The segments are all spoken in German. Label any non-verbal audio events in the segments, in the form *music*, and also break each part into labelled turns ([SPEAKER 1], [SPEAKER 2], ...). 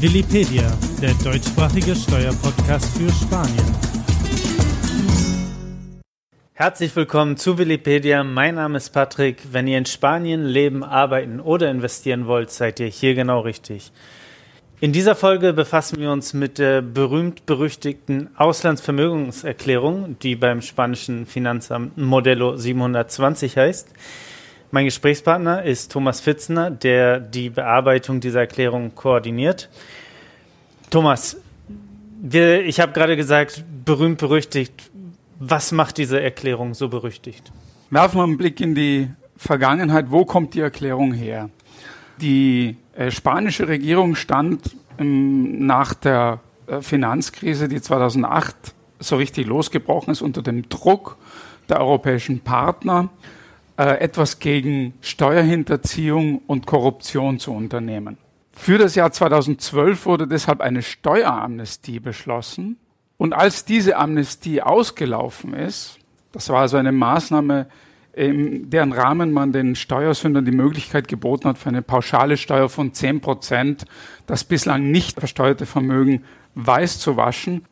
[SPEAKER 1] Willipedia, der deutschsprachige Steuerpodcast für Spanien. Herzlich willkommen zu Willipedia. Mein Name ist Patrick. Wenn ihr in Spanien leben, arbeiten oder investieren wollt, seid ihr hier genau richtig. In dieser Folge befassen wir uns mit der berühmt-berüchtigten Auslandsvermögenserklärung, die beim spanischen Finanzamt Modelo 720 heißt. Mein Gesprächspartner ist Thomas Fitzner, der die Bearbeitung dieser Erklärung koordiniert. Thomas, wir, ich habe gerade gesagt, berühmt berüchtigt. Was macht diese Erklärung so berüchtigt?
[SPEAKER 2] Werfen wir einen Blick in die Vergangenheit. Wo kommt die Erklärung her? Die äh, spanische Regierung stand ähm, nach der äh, Finanzkrise, die 2008 so richtig losgebrochen ist, unter dem Druck der europäischen Partner äh, etwas gegen Steuerhinterziehung und Korruption zu unternehmen. Für das Jahr 2012 wurde deshalb eine Steueramnestie beschlossen. Und als diese Amnestie ausgelaufen ist, das war also eine Maßnahme, in deren Rahmen man den Steuersündern die Möglichkeit geboten hat, für eine pauschale Steuer von 10 Prozent das bislang nicht versteuerte Vermögen weiß zu waschen,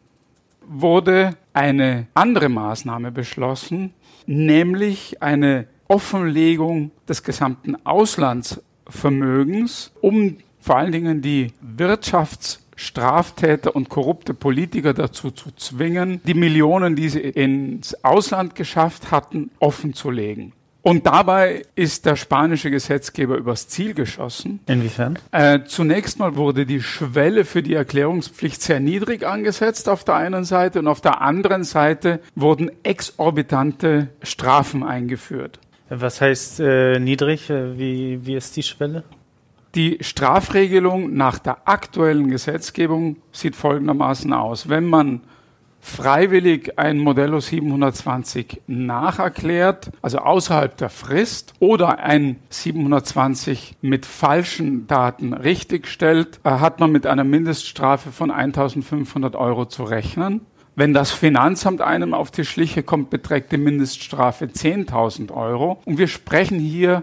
[SPEAKER 2] wurde eine andere Maßnahme beschlossen, nämlich eine Offenlegung des gesamten Auslandsvermögens, um vor allen Dingen die Wirtschaftsstraftäter und korrupte Politiker dazu zu zwingen, die Millionen, die sie ins Ausland geschafft hatten, offenzulegen. Und dabei ist der spanische Gesetzgeber übers Ziel geschossen.
[SPEAKER 1] Inwiefern?
[SPEAKER 2] Äh, zunächst mal wurde die Schwelle für die Erklärungspflicht sehr niedrig angesetzt auf der einen Seite und auf der anderen Seite wurden exorbitante Strafen eingeführt.
[SPEAKER 1] Was heißt äh, niedrig? Äh, wie, wie ist die Schwelle?
[SPEAKER 2] Die Strafregelung nach der aktuellen Gesetzgebung sieht folgendermaßen aus. Wenn man freiwillig ein Modello 720 nacherklärt, also außerhalb der Frist, oder ein 720 mit falschen Daten richtigstellt, äh, hat man mit einer Mindeststrafe von 1500 Euro zu rechnen. Wenn das Finanzamt einem auf die Schliche kommt, beträgt die Mindeststrafe 10.000 Euro. Und wir sprechen hier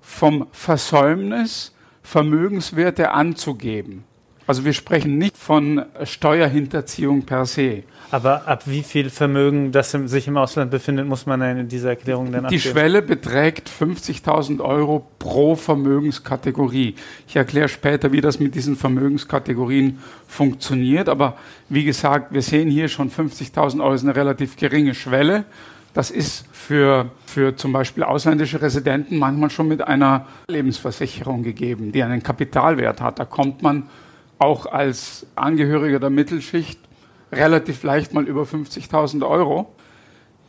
[SPEAKER 2] vom Versäumnis, Vermögenswerte anzugeben. Also wir sprechen nicht von Steuerhinterziehung per se.
[SPEAKER 1] Aber ab wie viel Vermögen, das sich im Ausland befindet, muss man in dieser Erklärung
[SPEAKER 2] dann Die Schwelle beträgt 50.000 Euro pro Vermögenskategorie. Ich erkläre später, wie das mit diesen Vermögenskategorien funktioniert. Aber wie gesagt, wir sehen hier schon 50.000 Euro ist eine relativ geringe Schwelle. Das ist für, für zum Beispiel ausländische Residenten manchmal schon mit einer Lebensversicherung gegeben, die einen Kapitalwert hat. Da kommt man auch als Angehöriger der Mittelschicht relativ leicht mal über 50.000 Euro.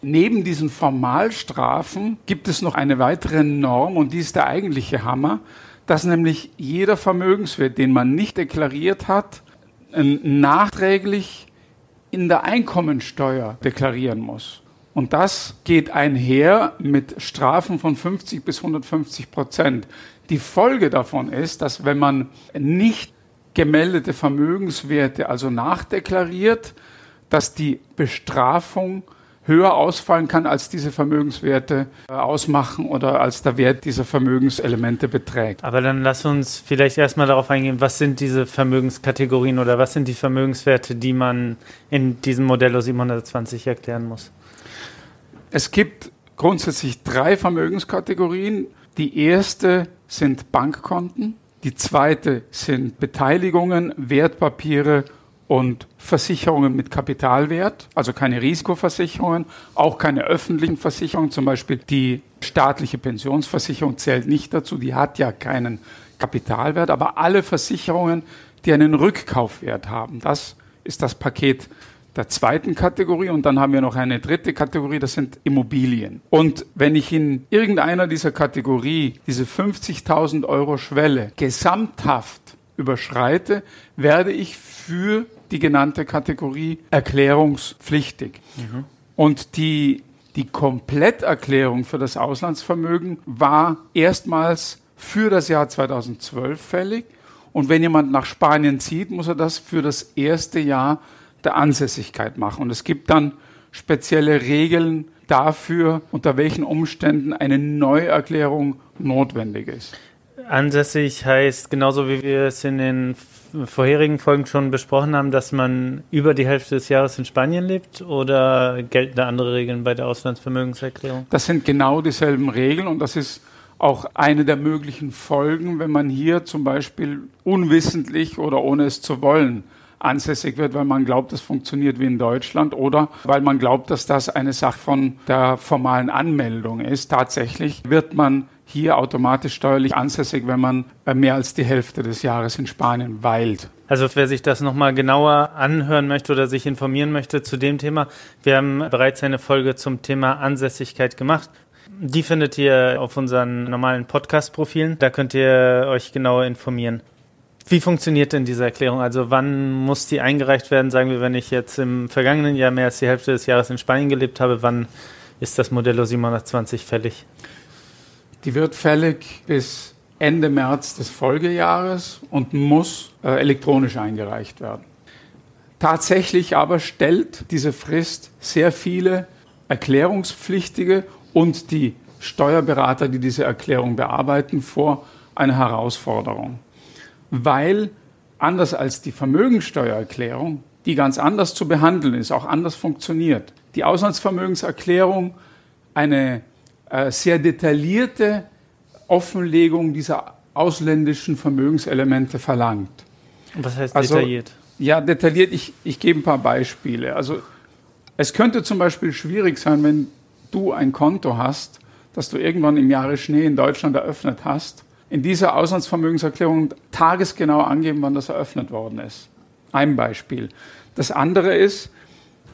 [SPEAKER 2] Neben diesen Formalstrafen gibt es noch eine weitere Norm und die ist der eigentliche Hammer, dass nämlich jeder Vermögenswert, den man nicht deklariert hat, nachträglich in der Einkommensteuer deklarieren muss. Und das geht einher mit Strafen von 50 bis 150 Prozent. Die Folge davon ist, dass wenn man nicht gemeldete Vermögenswerte also nachdeklariert, dass die Bestrafung höher ausfallen kann, als diese Vermögenswerte äh, ausmachen oder als der Wert dieser Vermögenselemente beträgt.
[SPEAKER 1] Aber dann lass uns vielleicht erstmal darauf eingehen, was sind diese Vermögenskategorien oder was sind die Vermögenswerte, die man in diesem Modello 720 erklären muss?
[SPEAKER 2] Es gibt grundsätzlich drei Vermögenskategorien. Die erste sind Bankkonten. Die zweite sind Beteiligungen, Wertpapiere und Versicherungen mit Kapitalwert, also keine Risikoversicherungen, auch keine öffentlichen Versicherungen, zum Beispiel die staatliche Pensionsversicherung zählt nicht dazu, die hat ja keinen Kapitalwert, aber alle Versicherungen, die einen Rückkaufwert haben, das ist das Paket der zweiten Kategorie und dann haben wir noch eine dritte Kategorie, das sind Immobilien. Und wenn ich in irgendeiner dieser Kategorie diese 50.000 Euro Schwelle gesamthaft überschreite, werde ich für die genannte Kategorie erklärungspflichtig. Mhm. Und die, die Kompletterklärung für das Auslandsvermögen war erstmals für das Jahr 2012 fällig. Und wenn jemand nach Spanien zieht, muss er das für das erste Jahr der Ansässigkeit machen. Und es gibt dann spezielle Regeln dafür, unter welchen Umständen eine Neuerklärung notwendig ist.
[SPEAKER 1] Ansässig heißt, genauso wie wir es in den vorherigen Folgen schon besprochen haben, dass man über die Hälfte des Jahres in Spanien lebt oder gelten da andere Regeln bei der Auslandsvermögenserklärung?
[SPEAKER 2] Das sind genau dieselben Regeln und das ist auch eine der möglichen Folgen, wenn man hier zum Beispiel unwissentlich oder ohne es zu wollen ansässig wird, weil man glaubt, es funktioniert wie in Deutschland oder weil man glaubt, dass das eine Sache von der formalen Anmeldung ist. Tatsächlich wird man hier automatisch steuerlich ansässig, wenn man äh, mehr als die Hälfte des Jahres in Spanien weilt.
[SPEAKER 1] Also wer sich das nochmal genauer anhören möchte oder sich informieren möchte zu dem Thema, wir haben bereits eine Folge zum Thema Ansässigkeit gemacht. Die findet ihr auf unseren normalen Podcast-Profilen. Da könnt ihr euch genauer informieren. Wie funktioniert denn diese Erklärung? Also wann muss die eingereicht werden? Sagen wir, wenn ich jetzt im vergangenen Jahr mehr als die Hälfte des Jahres in Spanien gelebt habe, wann ist das Modello 720 fällig?
[SPEAKER 2] Die wird fällig bis Ende März des Folgejahres und muss äh, elektronisch eingereicht werden. Tatsächlich aber stellt diese Frist sehr viele Erklärungspflichtige und die Steuerberater, die diese Erklärung bearbeiten, vor eine Herausforderung weil anders als die Vermögensteuererklärung, die ganz anders zu behandeln ist, auch anders funktioniert, die Auslandsvermögenserklärung eine äh, sehr detaillierte Offenlegung dieser ausländischen Vermögenselemente verlangt.
[SPEAKER 1] Was heißt also, detailliert?
[SPEAKER 2] Ja, detailliert, ich, ich gebe ein paar Beispiele. Also es könnte zum Beispiel schwierig sein, wenn du ein Konto hast, das du irgendwann im Jahre Schnee in Deutschland eröffnet hast in dieser Auslandsvermögenserklärung tagesgenau angeben, wann das eröffnet worden ist. Ein Beispiel. Das andere ist,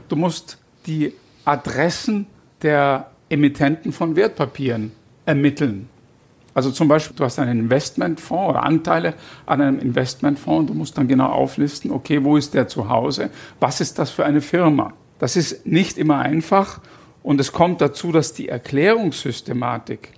[SPEAKER 2] du musst die Adressen der Emittenten von Wertpapieren ermitteln. Also zum Beispiel, du hast einen Investmentfonds oder Anteile an einem Investmentfonds. Du musst dann genau auflisten, okay, wo ist der zu Hause? Was ist das für eine Firma? Das ist nicht immer einfach und es kommt dazu, dass die Erklärungssystematik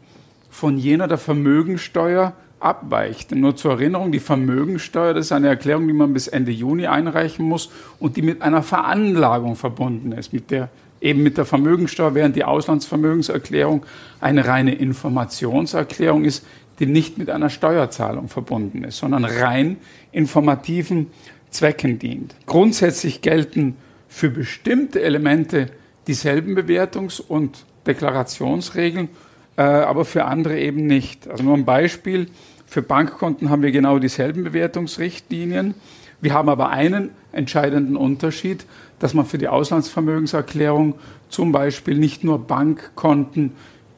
[SPEAKER 2] von jener der Vermögensteuer abweicht. Nur zur Erinnerung, die Vermögensteuer, das ist eine Erklärung, die man bis Ende Juni einreichen muss und die mit einer Veranlagung verbunden ist, mit der eben mit der Vermögensteuer, während die Auslandsvermögenserklärung eine reine Informationserklärung ist, die nicht mit einer Steuerzahlung verbunden ist, sondern rein informativen Zwecken dient. Grundsätzlich gelten für bestimmte Elemente dieselben Bewertungs- und Deklarationsregeln aber für andere eben nicht. Also nur ein Beispiel. Für Bankkonten haben wir genau dieselben Bewertungsrichtlinien. Wir haben aber einen entscheidenden Unterschied, dass man für die Auslandsvermögenserklärung zum Beispiel nicht nur Bankkonten,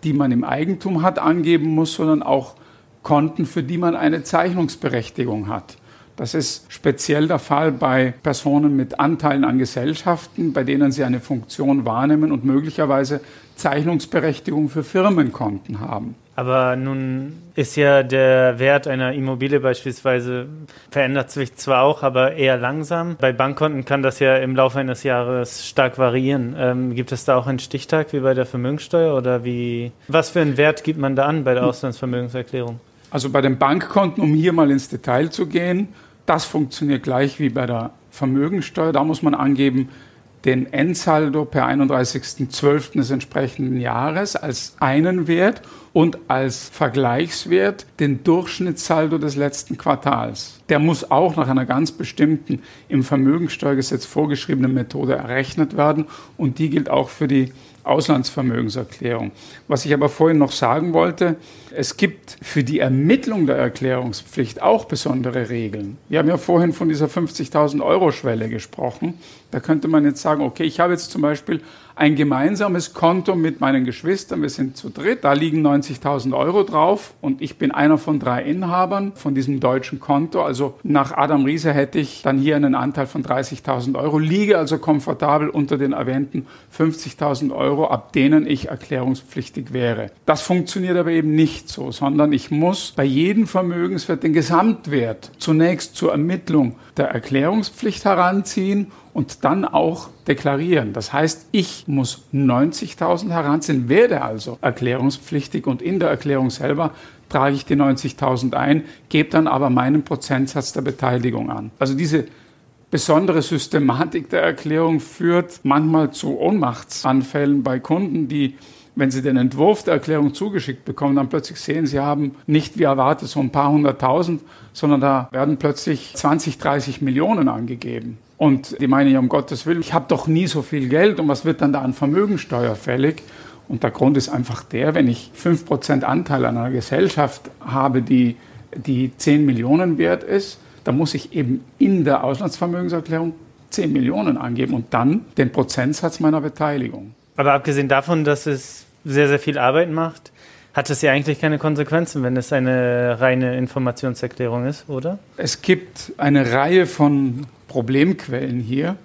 [SPEAKER 2] die man im Eigentum hat, angeben muss, sondern auch Konten, für die man eine Zeichnungsberechtigung hat. Das ist speziell der Fall bei Personen mit Anteilen an Gesellschaften, bei denen sie eine Funktion wahrnehmen und möglicherweise Zeichnungsberechtigung für Firmenkonten haben.
[SPEAKER 1] Aber nun ist ja der Wert einer Immobilie beispielsweise verändert sich zwar auch, aber eher langsam. Bei Bankkonten kann das ja im Laufe eines Jahres stark variieren. Ähm, gibt es da auch einen Stichtag wie bei der Vermögenssteuer oder wie? Was für einen Wert gibt man da an bei der Auslandsvermögenserklärung?
[SPEAKER 2] Also bei den Bankkonten, um hier mal ins Detail zu gehen, das funktioniert gleich wie bei der Vermögensteuer. Da muss man angeben, den Endsaldo per 31.12. des entsprechenden Jahres als einen Wert und als Vergleichswert den Durchschnittssaldo des letzten Quartals. Der muss auch nach einer ganz bestimmten im Vermögensteuergesetz vorgeschriebenen Methode errechnet werden und die gilt auch für die Auslandsvermögenserklärung. Was ich aber vorhin noch sagen wollte, es gibt für die Ermittlung der Erklärungspflicht auch besondere Regeln. Wir haben ja vorhin von dieser 50.000 Euro Schwelle gesprochen. Da könnte man jetzt sagen, okay, ich habe jetzt zum Beispiel ein gemeinsames Konto mit meinen Geschwistern. Wir sind zu dritt. Da liegen 90.000 Euro drauf und ich bin einer von drei Inhabern von diesem deutschen Konto. Also nach Adam Riese hätte ich dann hier einen Anteil von 30.000 Euro, liege also komfortabel unter den erwähnten 50.000 Euro, ab denen ich erklärungspflichtig wäre. Das funktioniert aber eben nicht so, sondern ich muss bei jedem Vermögenswert den Gesamtwert zunächst zur Ermittlung der Erklärungspflicht heranziehen und dann auch deklarieren. Das heißt, ich muss 90.000 heranziehen, werde also erklärungspflichtig und in der Erklärung selber trage ich die 90.000 ein, gebe dann aber meinen Prozentsatz der Beteiligung an. Also diese besondere Systematik der Erklärung führt manchmal zu Ohnmachtsanfällen bei Kunden, die wenn Sie den Entwurf der Erklärung zugeschickt bekommen, dann plötzlich sehen, Sie haben nicht wie erwartet so ein paar hunderttausend, sondern da werden plötzlich 20, 30 Millionen angegeben. Und die meinen ja, um Gottes Willen, ich habe doch nie so viel Geld und was wird dann da an Vermögensteuer fällig? Und der Grund ist einfach der, wenn ich 5% Anteil an einer Gesellschaft habe, die, die 10 Millionen wert ist, dann muss ich eben in der Auslandsvermögenserklärung 10 Millionen angeben und dann den Prozentsatz meiner Beteiligung.
[SPEAKER 1] Aber abgesehen davon, dass es sehr, sehr viel Arbeit macht, hat es ja eigentlich keine Konsequenzen, wenn es eine reine Informationserklärung ist, oder?
[SPEAKER 2] Es gibt eine Reihe von Problemquellen hier.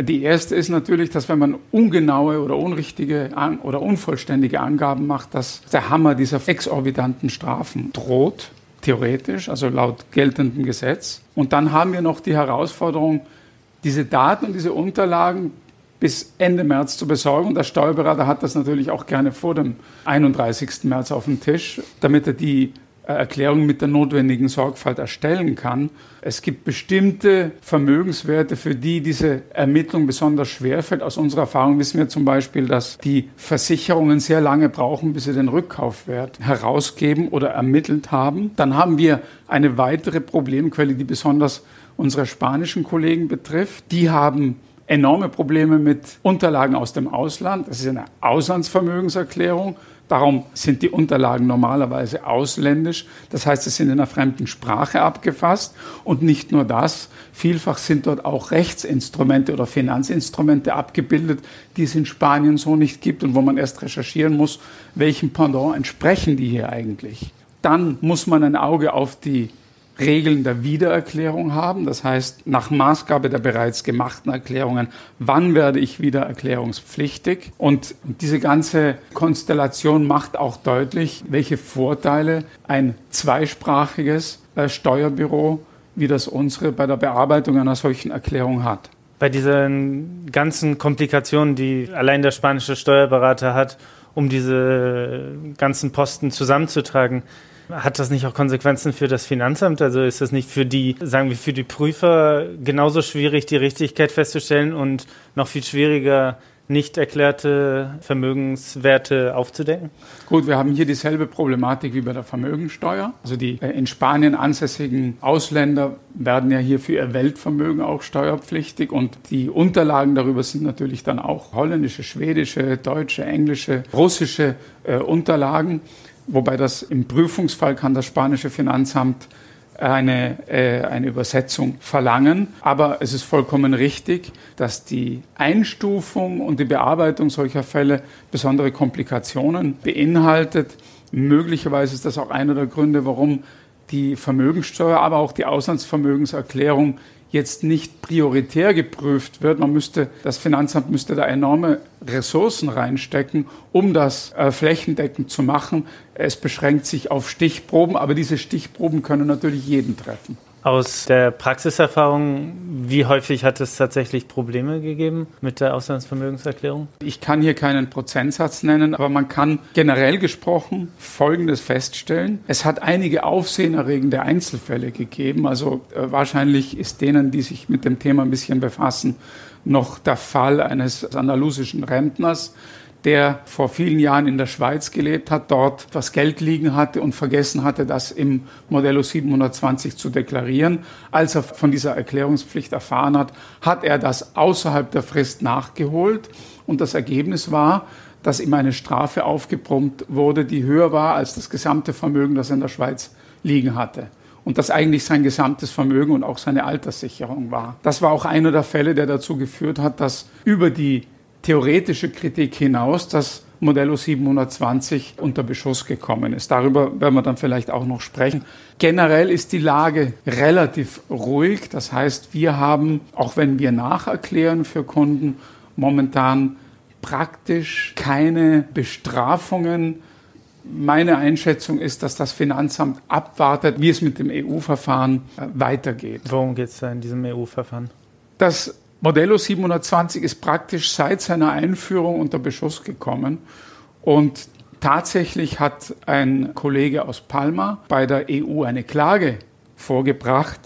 [SPEAKER 2] Die erste ist natürlich, dass wenn man ungenaue oder unrichtige oder unvollständige Angaben macht, dass der Hammer dieser exorbitanten Strafen droht, theoretisch, also laut geltendem Gesetz. Und dann haben wir noch die Herausforderung, diese Daten und diese Unterlagen bis Ende März zu besorgen. Und der Steuerberater hat das natürlich auch gerne vor dem 31. März auf dem Tisch, damit er die äh, Erklärung mit der notwendigen Sorgfalt erstellen kann. Es gibt bestimmte Vermögenswerte, für die diese Ermittlung besonders schwer fällt. Aus unserer Erfahrung wissen wir zum Beispiel, dass die Versicherungen sehr lange brauchen, bis sie den Rückkaufwert herausgeben oder ermittelt haben. Dann haben wir eine weitere Problemquelle, die besonders unsere spanischen Kollegen betrifft. Die haben enorme Probleme mit Unterlagen aus dem Ausland. Das ist eine Auslandsvermögenserklärung. Darum sind die Unterlagen normalerweise ausländisch. Das heißt, sie sind in einer fremden Sprache abgefasst. Und nicht nur das, vielfach sind dort auch Rechtsinstrumente oder Finanzinstrumente abgebildet, die es in Spanien so nicht gibt und wo man erst recherchieren muss, welchem Pendant entsprechen die hier eigentlich. Dann muss man ein Auge auf die Regeln der Wiedererklärung haben. Das heißt, nach Maßgabe der bereits gemachten Erklärungen, wann werde ich wieder erklärungspflichtig? Und diese ganze Konstellation macht auch deutlich, welche Vorteile ein zweisprachiges äh, Steuerbüro wie das unsere bei der Bearbeitung einer solchen Erklärung hat.
[SPEAKER 1] Bei diesen ganzen Komplikationen, die allein der spanische Steuerberater hat, um diese ganzen Posten zusammenzutragen, hat das nicht auch Konsequenzen für das Finanzamt? Also ist das nicht für die, sagen wir, für die Prüfer genauso schwierig, die Richtigkeit festzustellen und noch viel schwieriger, nicht erklärte Vermögenswerte aufzudecken?
[SPEAKER 2] Gut, wir haben hier dieselbe Problematik wie bei der Vermögensteuer. Also die äh, in Spanien ansässigen Ausländer werden ja hier für ihr Weltvermögen auch steuerpflichtig und die Unterlagen darüber sind natürlich dann auch holländische, schwedische, deutsche, englische, russische äh, Unterlagen wobei das im Prüfungsfall kann das spanische Finanzamt eine, äh, eine Übersetzung verlangen. Aber es ist vollkommen richtig, dass die Einstufung und die Bearbeitung solcher Fälle besondere Komplikationen beinhaltet. Möglicherweise ist das auch einer der Gründe, warum die Vermögensteuer, aber auch die Auslandsvermögenserklärung jetzt nicht prioritär geprüft wird. Man müsste, das Finanzamt müsste da enorme Ressourcen reinstecken, um das äh, flächendeckend zu machen. Es beschränkt sich auf Stichproben, aber diese Stichproben können natürlich jeden treffen.
[SPEAKER 1] Aus der Praxiserfahrung, wie häufig hat es tatsächlich Probleme gegeben mit der Auslandsvermögenserklärung?
[SPEAKER 2] Ich kann hier keinen Prozentsatz nennen, aber man kann generell gesprochen Folgendes feststellen. Es hat einige aufsehenerregende Einzelfälle gegeben. Also äh, wahrscheinlich ist denen, die sich mit dem Thema ein bisschen befassen, noch der Fall eines andalusischen Rentners, der vor vielen Jahren in der Schweiz gelebt hat, dort das Geld liegen hatte und vergessen hatte, das im Modello 720 zu deklarieren. Als er von dieser Erklärungspflicht erfahren hat, hat er das außerhalb der Frist nachgeholt und das Ergebnis war, dass ihm eine Strafe aufgebrummt wurde, die höher war als das gesamte Vermögen, das er in der Schweiz liegen hatte und das eigentlich sein gesamtes Vermögen und auch seine Alterssicherung war. Das war auch einer der Fälle, der dazu geführt hat, dass über die theoretische Kritik hinaus das Modello 720 unter Beschuss gekommen ist. Darüber werden wir dann vielleicht auch noch sprechen. Generell ist die Lage relativ ruhig. Das heißt, wir haben, auch wenn wir nacherklären für Kunden, momentan praktisch keine Bestrafungen. Meine Einschätzung ist, dass das Finanzamt abwartet, wie es mit dem EU-Verfahren äh, weitergeht.
[SPEAKER 1] Worum geht es da in diesem EU-Verfahren?
[SPEAKER 2] Das Modello 720 ist praktisch seit seiner Einführung unter Beschuss gekommen. Und tatsächlich hat ein Kollege aus Palma bei der EU eine Klage vorgebracht,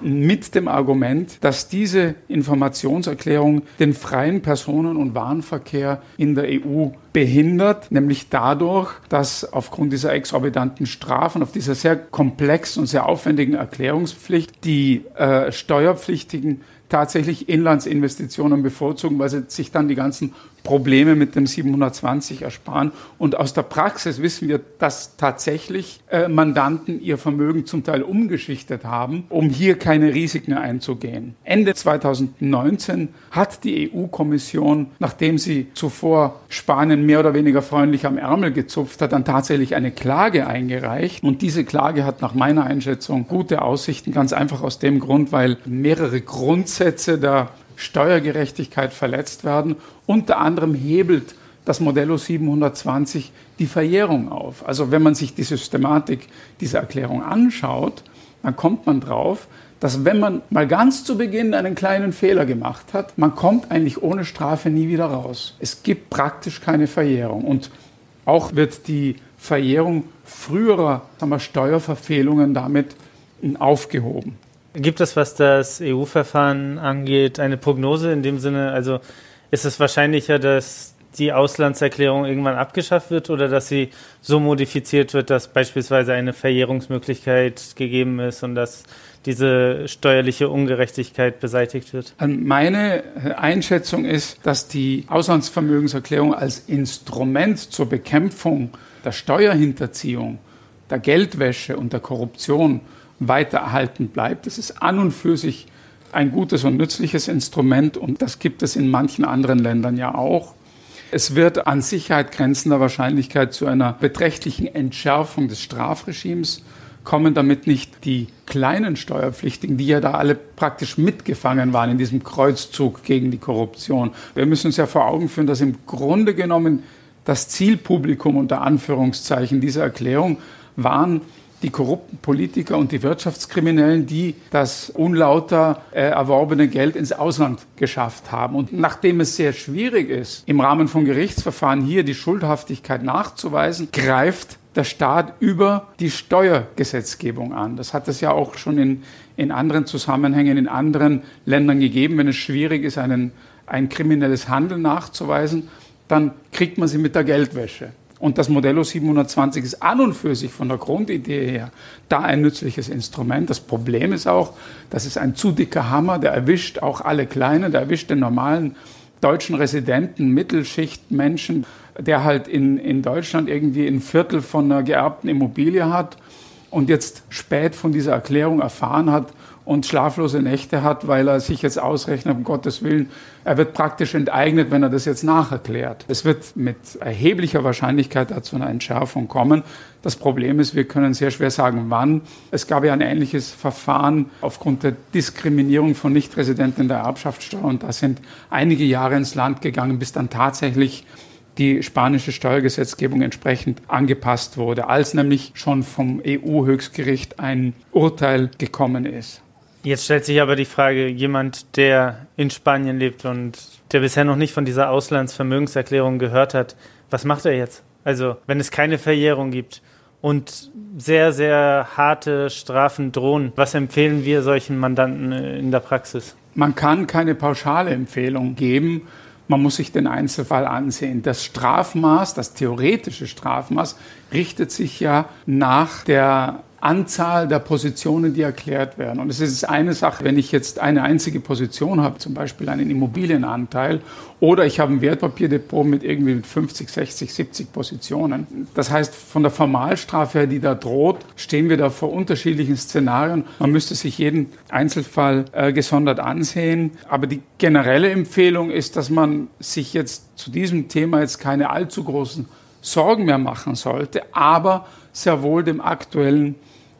[SPEAKER 2] mit dem Argument, dass diese Informationserklärung den freien Personen- und Warenverkehr in der EU behindert, nämlich dadurch, dass aufgrund dieser exorbitanten Strafen, auf dieser sehr komplexen und sehr aufwendigen Erklärungspflicht die äh, Steuerpflichtigen tatsächlich Inlandsinvestitionen bevorzugen, weil sie sich dann die ganzen Probleme mit dem 720 ersparen. Und aus der Praxis wissen wir, dass tatsächlich äh, Mandanten ihr Vermögen zum Teil umgeschichtet haben, um hier keine Risiken einzugehen. Ende 2019 hat die EU-Kommission, nachdem sie zuvor Spanien mehr oder weniger freundlich am Ärmel gezupft hat, dann tatsächlich eine Klage eingereicht. Und diese Klage hat nach meiner Einschätzung gute Aussichten, ganz einfach aus dem Grund, weil mehrere Grundsätze der Steuergerechtigkeit verletzt werden. Unter anderem hebelt das Modello 720 die Verjährung auf. Also wenn man sich die Systematik dieser Erklärung anschaut, dann kommt man drauf, dass wenn man mal ganz zu Beginn einen kleinen Fehler gemacht hat, man kommt eigentlich ohne Strafe nie wieder raus. Es gibt praktisch keine Verjährung. Und auch wird die Verjährung früherer wir, Steuerverfehlungen damit aufgehoben.
[SPEAKER 1] Gibt es, was das EU-Verfahren angeht, eine Prognose in dem Sinne? Also ist es wahrscheinlicher, dass die Auslandserklärung irgendwann abgeschafft wird oder dass sie so modifiziert wird, dass beispielsweise eine Verjährungsmöglichkeit gegeben ist und dass diese steuerliche Ungerechtigkeit beseitigt wird?
[SPEAKER 2] Meine Einschätzung ist, dass die Auslandsvermögenserklärung als Instrument zur Bekämpfung der Steuerhinterziehung, der Geldwäsche und der Korruption weiter erhalten bleibt. Das ist an und für sich ein gutes und nützliches Instrument und das gibt es in manchen anderen Ländern ja auch. Es wird an Sicherheit grenzender Wahrscheinlichkeit zu einer beträchtlichen Entschärfung des Strafregimes kommen, damit nicht die kleinen Steuerpflichtigen, die ja da alle praktisch mitgefangen waren in diesem Kreuzzug gegen die Korruption. Wir müssen uns ja vor Augen führen, dass im Grunde genommen das Zielpublikum unter Anführungszeichen dieser Erklärung waren die korrupten Politiker und die Wirtschaftskriminellen, die das unlauter äh, erworbene Geld ins Ausland geschafft haben. Und nachdem es sehr schwierig ist, im Rahmen von Gerichtsverfahren hier die Schuldhaftigkeit nachzuweisen, greift der Staat über die Steuergesetzgebung an. Das hat es ja auch schon in, in anderen Zusammenhängen in anderen Ländern gegeben. Wenn es schwierig ist, einen, ein kriminelles Handeln nachzuweisen, dann kriegt man sie mit der Geldwäsche. Und das Modello 720 ist an und für sich von der Grundidee her da ein nützliches Instrument. Das Problem ist auch, das ist ein zu dicker Hammer, der erwischt auch alle Kleinen, der erwischt den normalen deutschen Residenten, Mittelschichtmenschen, der halt in, in Deutschland irgendwie ein Viertel von einer geerbten Immobilie hat und jetzt spät von dieser Erklärung erfahren hat, und schlaflose Nächte hat, weil er sich jetzt ausrechnet, um Gottes Willen, er wird praktisch enteignet, wenn er das jetzt nacherklärt. Es wird mit erheblicher Wahrscheinlichkeit dazu einer Entschärfung kommen. Das Problem ist, wir können sehr schwer sagen, wann. Es gab ja ein ähnliches Verfahren aufgrund der Diskriminierung von Nichtresidenten der Erbschaftssteuer und da sind einige Jahre ins Land gegangen, bis dann tatsächlich die spanische Steuergesetzgebung entsprechend angepasst wurde, als nämlich schon vom EU-Höchstgericht ein Urteil gekommen ist.
[SPEAKER 1] Jetzt stellt sich aber die Frage, jemand, der in Spanien lebt und der bisher noch nicht von dieser Auslandsvermögenserklärung gehört hat, was macht er jetzt? Also, wenn es keine Verjährung gibt und sehr, sehr harte Strafen drohen, was empfehlen wir solchen Mandanten in der Praxis?
[SPEAKER 2] Man kann keine pauschale Empfehlung geben. Man muss sich den Einzelfall ansehen. Das Strafmaß, das theoretische Strafmaß, richtet sich ja nach der Anzahl der Positionen, die erklärt werden. Und es ist eine Sache, wenn ich jetzt eine einzige Position habe, zum Beispiel einen Immobilienanteil, oder ich habe ein Wertpapierdepot mit irgendwie 50, 60, 70 Positionen. Das heißt, von der Formalstrafe her, die da droht, stehen wir da vor unterschiedlichen Szenarien. Man müsste sich jeden Einzelfall äh, gesondert ansehen. Aber die generelle Empfehlung ist, dass man sich jetzt zu diesem Thema jetzt keine allzu großen Sorgen mehr machen sollte, aber sehr wohl dem aktuellen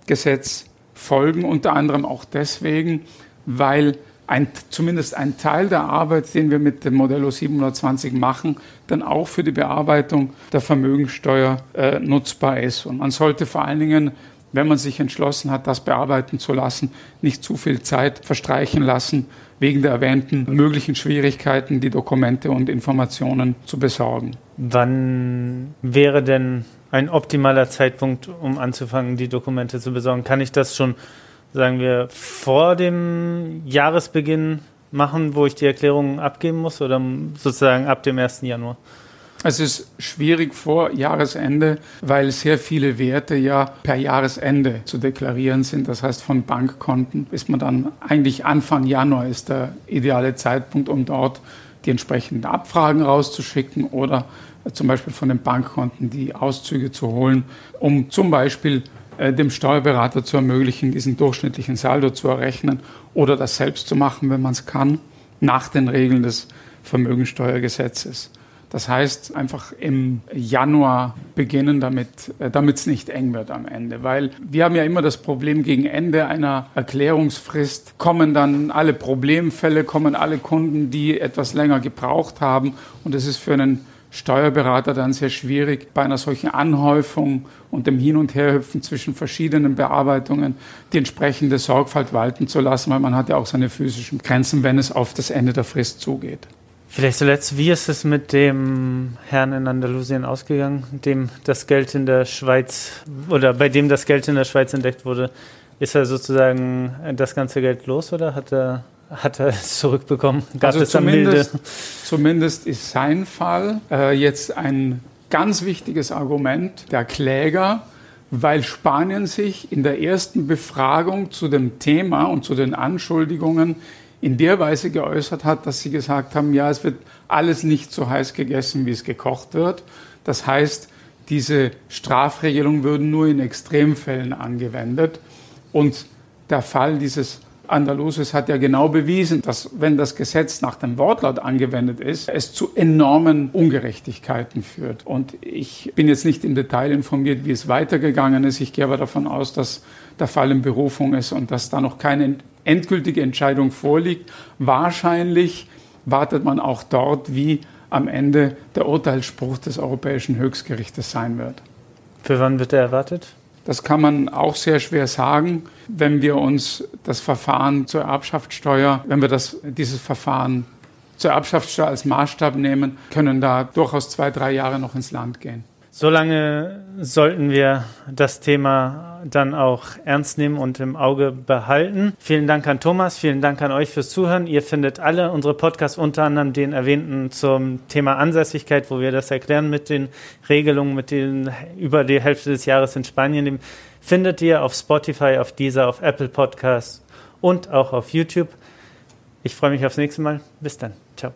[SPEAKER 2] Gesetz folgen, unter anderem auch deswegen, weil ein, zumindest ein Teil der Arbeit, den wir mit dem Modello 720 machen, dann auch für die Bearbeitung der Vermögensteuer äh, nutzbar ist. Und man sollte vor allen Dingen, wenn man sich entschlossen hat, das bearbeiten zu lassen, nicht zu viel Zeit verstreichen lassen, wegen der erwähnten möglichen Schwierigkeiten, die Dokumente und Informationen zu besorgen.
[SPEAKER 1] Wann wäre denn ein optimaler Zeitpunkt, um anzufangen, die Dokumente zu besorgen? Kann ich das schon sagen wir, vor dem Jahresbeginn machen, wo ich die Erklärung abgeben muss oder sozusagen ab dem 1. Januar?
[SPEAKER 2] Es ist schwierig vor Jahresende, weil sehr viele Werte ja per Jahresende zu deklarieren sind. Das heißt, von Bankkonten ist man dann eigentlich Anfang Januar ist der ideale Zeitpunkt, um dort die entsprechenden Abfragen rauszuschicken oder zum Beispiel von den Bankkonten die Auszüge zu holen, um zum Beispiel äh, dem Steuerberater zu ermöglichen, diesen durchschnittlichen Saldo zu errechnen oder das selbst zu machen, wenn man es kann, nach den Regeln des Vermögensteuergesetzes. Das heißt, einfach im Januar beginnen, damit äh, es nicht eng wird am Ende. Weil wir haben ja immer das Problem, gegen Ende einer Erklärungsfrist kommen dann alle Problemfälle, kommen alle Kunden, die etwas länger gebraucht haben. Und es ist für einen Steuerberater dann sehr schwierig, bei einer solchen Anhäufung und dem Hin- und Herhüpfen zwischen verschiedenen Bearbeitungen die entsprechende Sorgfalt walten zu lassen, weil man hat ja auch seine physischen Grenzen, wenn es auf das Ende der Frist zugeht.
[SPEAKER 1] Vielleicht zuletzt, wie ist es mit dem Herrn in Andalusien ausgegangen, dem das Geld in der Schweiz oder bei dem das Geld in der Schweiz entdeckt wurde? Ist er sozusagen das ganze Geld los oder hat er hat er es *laughs* zurückbekommen?
[SPEAKER 2] Gab also es zumindest, zumindest ist sein Fall äh, jetzt ein ganz wichtiges Argument der Kläger, weil Spanien sich in der ersten Befragung zu dem Thema und zu den Anschuldigungen in der Weise geäußert hat, dass sie gesagt haben, ja, es wird alles nicht so heiß gegessen, wie es gekocht wird. Das heißt, diese Strafregelungen würden nur in Extremfällen angewendet. Und der Fall dieses Andalusis hat ja genau bewiesen, dass wenn das Gesetz nach dem Wortlaut angewendet ist, es zu enormen Ungerechtigkeiten führt. Und ich bin jetzt nicht im Detail informiert, wie es weitergegangen ist. Ich gehe aber davon aus, dass der Fall in Berufung ist und dass da noch keine endgültige Entscheidung vorliegt. Wahrscheinlich wartet man auch dort, wie am Ende der Urteilsspruch des Europäischen Höchstgerichtes sein wird.
[SPEAKER 1] Für wann wird er erwartet?
[SPEAKER 2] Das kann man auch sehr schwer sagen, wenn wir uns das Verfahren zur Erbschaftssteuer, wenn wir das, dieses Verfahren zur Erbschaftssteuer als Maßstab nehmen, können da durchaus zwei, drei Jahre noch ins Land gehen.
[SPEAKER 1] Solange sollten wir das Thema dann auch ernst nehmen und im Auge behalten. Vielen Dank an Thomas, vielen Dank an euch fürs Zuhören. Ihr findet alle unsere Podcasts, unter anderem den erwähnten zum Thema Ansässigkeit, wo wir das erklären mit den Regelungen, mit den über die Hälfte des Jahres in Spanien, findet ihr auf Spotify, auf dieser, auf Apple Podcasts und auch auf YouTube. Ich freue mich aufs nächste Mal. Bis dann. Ciao.